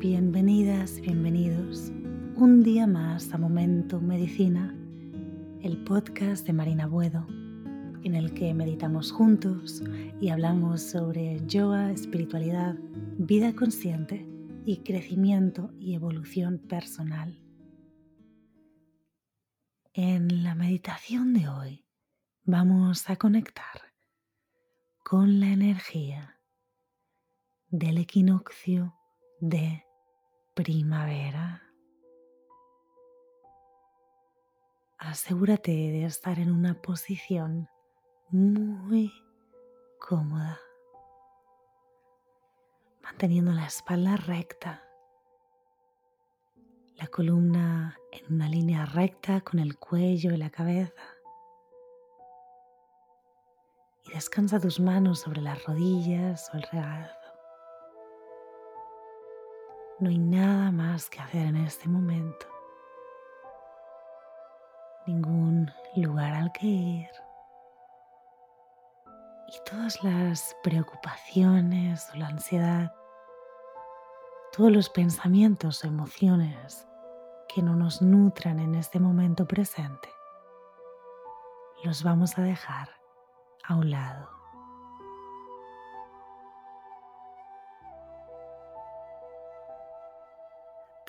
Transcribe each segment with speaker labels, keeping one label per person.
Speaker 1: Bienvenidas, bienvenidos un día más a Momento Medicina, el podcast de Marina Buedo, en el que meditamos juntos y hablamos sobre yoga, espiritualidad, vida consciente y crecimiento y evolución personal. En la meditación de hoy vamos a conectar con la energía del equinoccio de primavera. Asegúrate de estar en una posición muy cómoda, manteniendo la espalda recta, la columna en una línea recta con el cuello y la cabeza. Y descansa tus manos sobre las rodillas o el regazo. No hay nada más que hacer en este momento. Ningún lugar al que ir. Y todas las preocupaciones o la ansiedad, todos los pensamientos o emociones que no nos nutran en este momento presente, los vamos a dejar a un lado.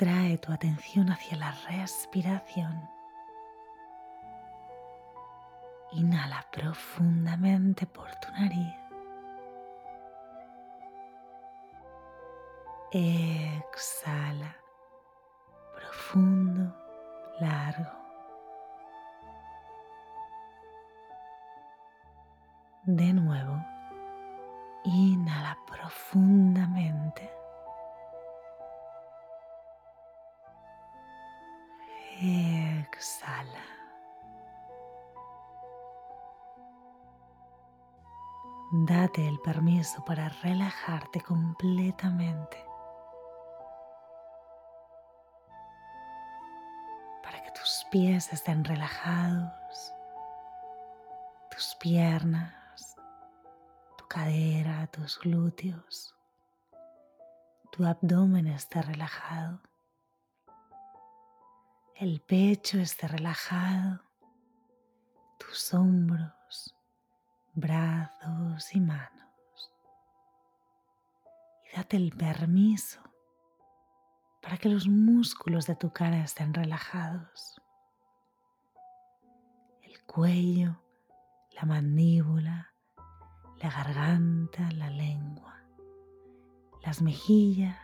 Speaker 1: Trae tu atención hacia la respiración. Inhala profundamente por tu nariz. Exhala profundo, largo. De nuevo, inhala profundamente. Exhala. Date el permiso para relajarte completamente. Para que tus pies estén relajados, tus piernas, tu cadera, tus glúteos, tu abdomen esté relajado el pecho esté relajado, tus hombros, brazos y manos. Y date el permiso para que los músculos de tu cara estén relajados. El cuello, la mandíbula, la garganta, la lengua, las mejillas,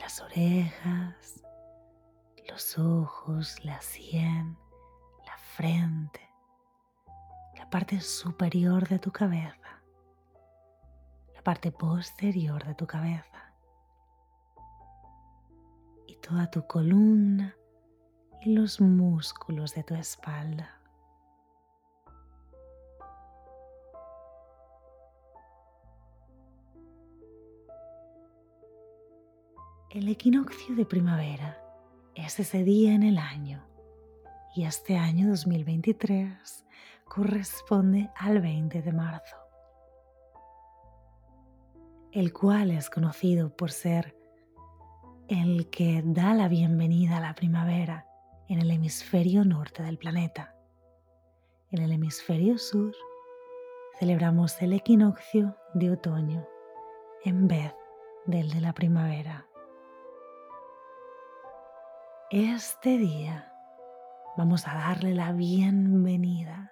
Speaker 1: las orejas, los ojos, la sien, la frente, la parte superior de tu cabeza, la parte posterior de tu cabeza y toda tu columna y los músculos de tu espalda. El equinoccio de primavera es ese día en el año y este año 2023 corresponde al 20 de marzo, el cual es conocido por ser el que da la bienvenida a la primavera en el hemisferio norte del planeta. En el hemisferio sur celebramos el equinoccio de otoño en vez del de la primavera. Este día vamos a darle la bienvenida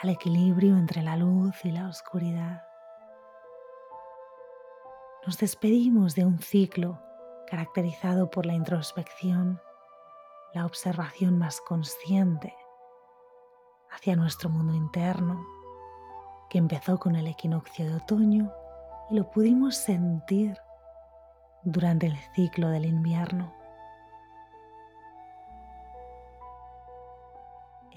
Speaker 1: al equilibrio entre la luz y la oscuridad. Nos despedimos de un ciclo caracterizado por la introspección, la observación más consciente hacia nuestro mundo interno, que empezó con el equinoccio de otoño y lo pudimos sentir durante el ciclo del invierno.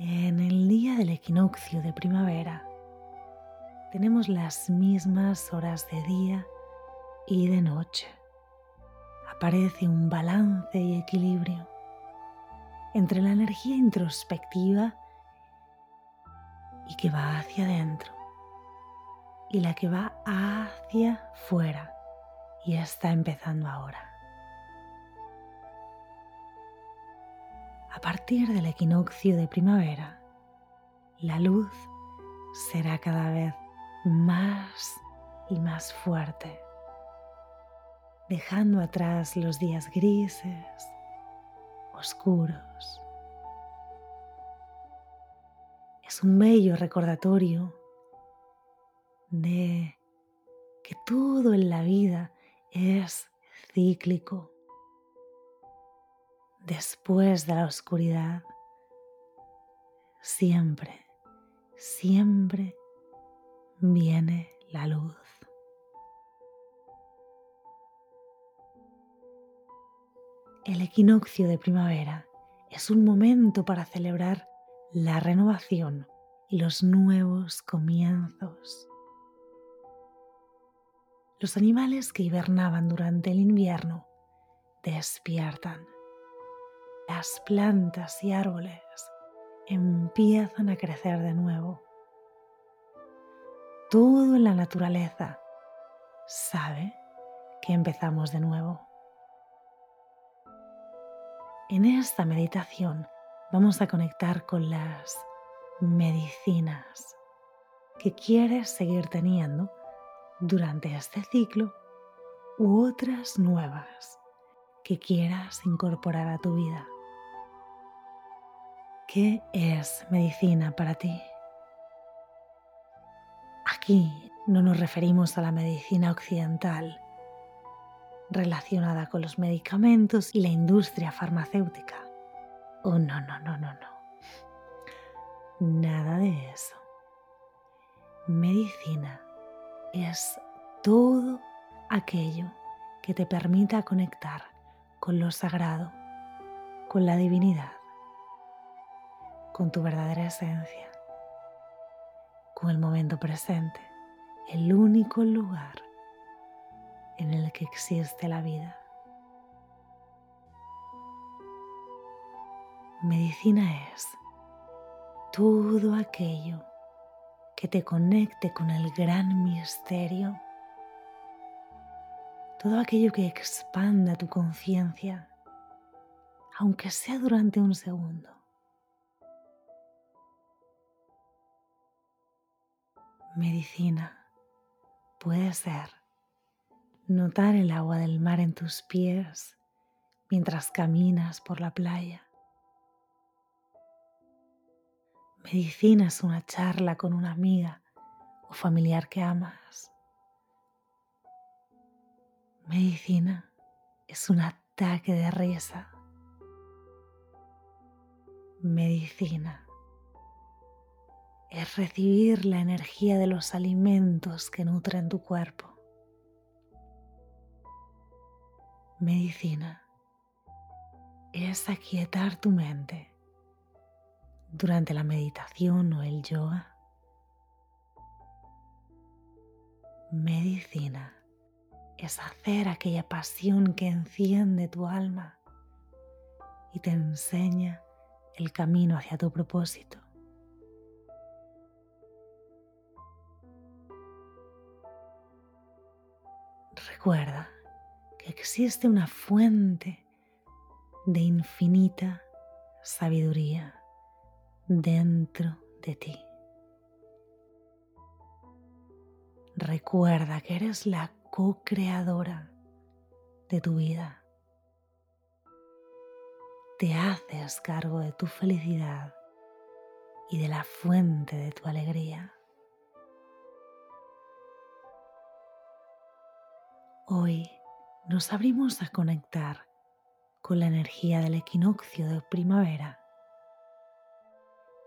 Speaker 1: En el día del equinoccio de primavera tenemos las mismas horas de día y de noche. Aparece un balance y equilibrio entre la energía introspectiva y que va hacia adentro y la que va hacia fuera y está empezando ahora. A partir del equinoccio de primavera, la luz será cada vez más y más fuerte, dejando atrás los días grises, oscuros. Es un bello recordatorio de que todo en la vida es cíclico. Después de la oscuridad, siempre, siempre viene la luz. El equinoccio de primavera es un momento para celebrar la renovación y los nuevos comienzos. Los animales que hibernaban durante el invierno despiertan. Las plantas y árboles empiezan a crecer de nuevo. Todo en la naturaleza sabe que empezamos de nuevo. En esta meditación vamos a conectar con las medicinas que quieres seguir teniendo durante este ciclo u otras nuevas que quieras incorporar a tu vida. ¿Qué es medicina para ti? Aquí no nos referimos a la medicina occidental relacionada con los medicamentos y la industria farmacéutica. Oh, no, no, no, no, no. Nada de eso. Medicina es todo aquello que te permita conectar con lo sagrado, con la divinidad, con tu verdadera esencia, con el momento presente, el único lugar en el que existe la vida. Medicina es todo aquello que te conecte con el gran misterio, todo aquello que expanda tu conciencia, aunque sea durante un segundo. Medicina puede ser notar el agua del mar en tus pies mientras caminas por la playa medicinas una charla con una amiga o familiar que amas. Medicina es un ataque de risa. Medicina es recibir la energía de los alimentos que nutren tu cuerpo. Medicina es aquietar tu mente durante la meditación o el yoga. Medicina es hacer aquella pasión que enciende tu alma y te enseña el camino hacia tu propósito. Recuerda que existe una fuente de infinita sabiduría dentro de ti. Recuerda que eres la co-creadora de tu vida. Te haces cargo de tu felicidad y de la fuente de tu alegría. Hoy nos abrimos a conectar con la energía del equinoccio de primavera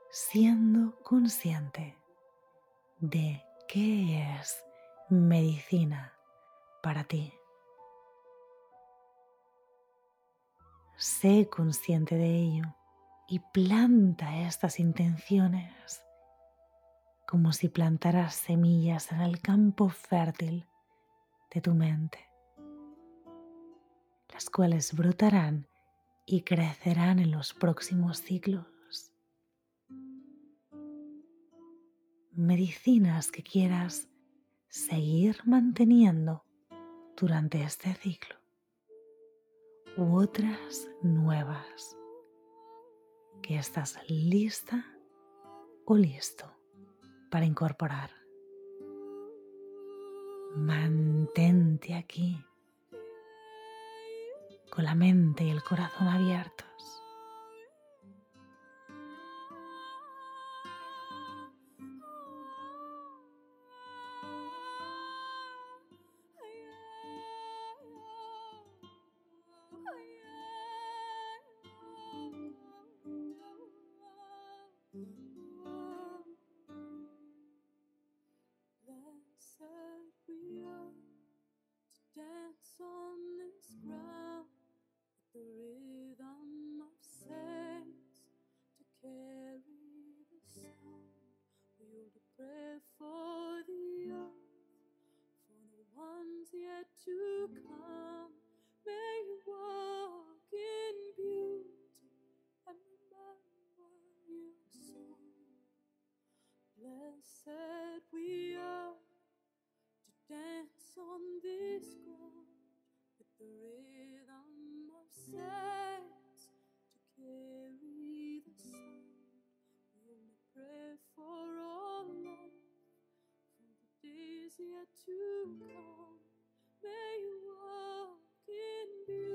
Speaker 1: siendo consciente de qué es medicina para ti. Sé consciente de ello y planta estas intenciones como si plantaras semillas en el campo fértil de tu mente, las cuales brotarán y crecerán en los próximos ciclos. medicinas que quieras seguir manteniendo durante este ciclo u otras nuevas que estás lista o listo para incorporar. Mantente aquí con la mente y el corazón abiertos.
Speaker 2: on this ground with the rhythm of sands to carry the sound. We only pray for all love for the days yet to come. May you walk in beauty.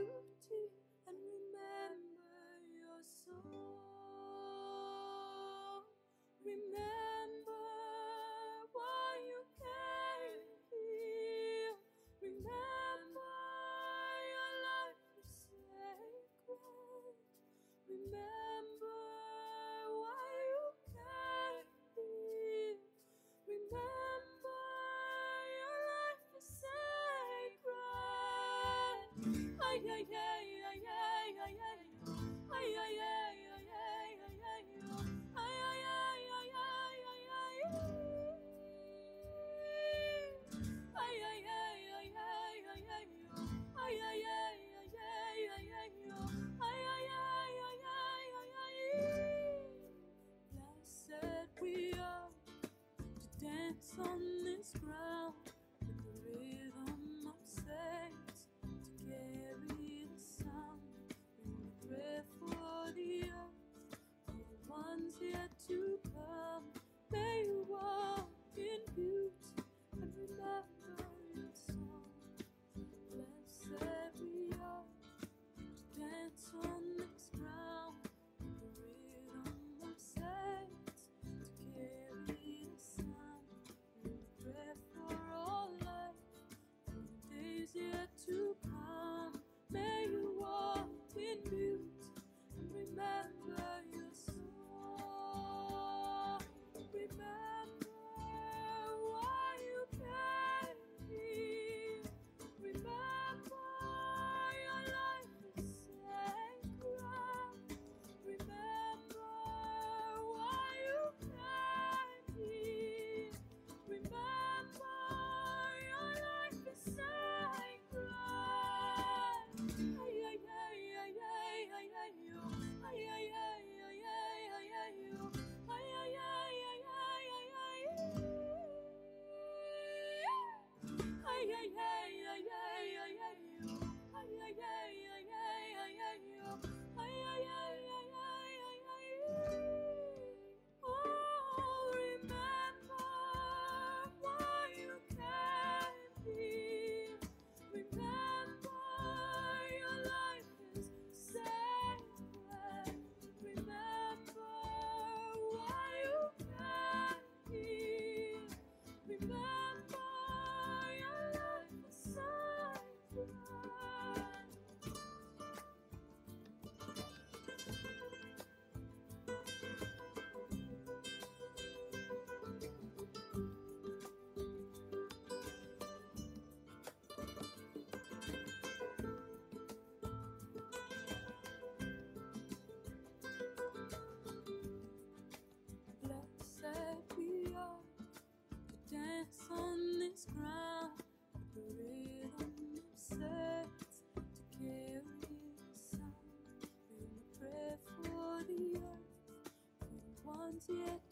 Speaker 2: yet.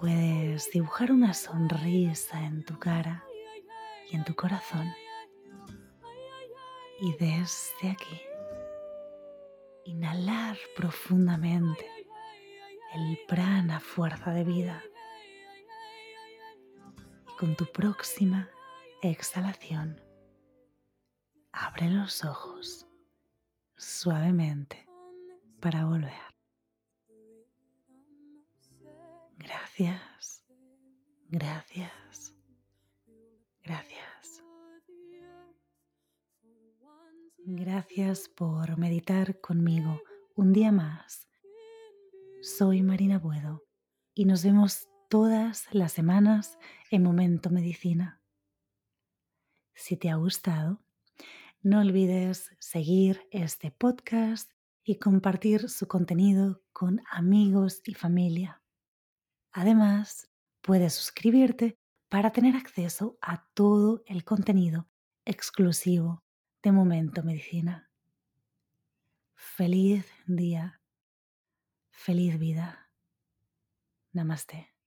Speaker 1: Puedes dibujar una sonrisa en tu cara y en tu corazón. Y desde aquí, inhalar profundamente el prana fuerza de vida. Y con tu próxima exhalación, abre los ojos suavemente para volver. Gracias, gracias, gracias. Gracias por meditar conmigo un día más. Soy Marina Buedo y nos vemos todas las semanas en Momento Medicina. Si te ha gustado, no olvides seguir este podcast y compartir su contenido con amigos y familia. Además, puedes suscribirte para tener acceso a todo el contenido exclusivo de Momento Medicina. Feliz día, feliz vida. Namaste.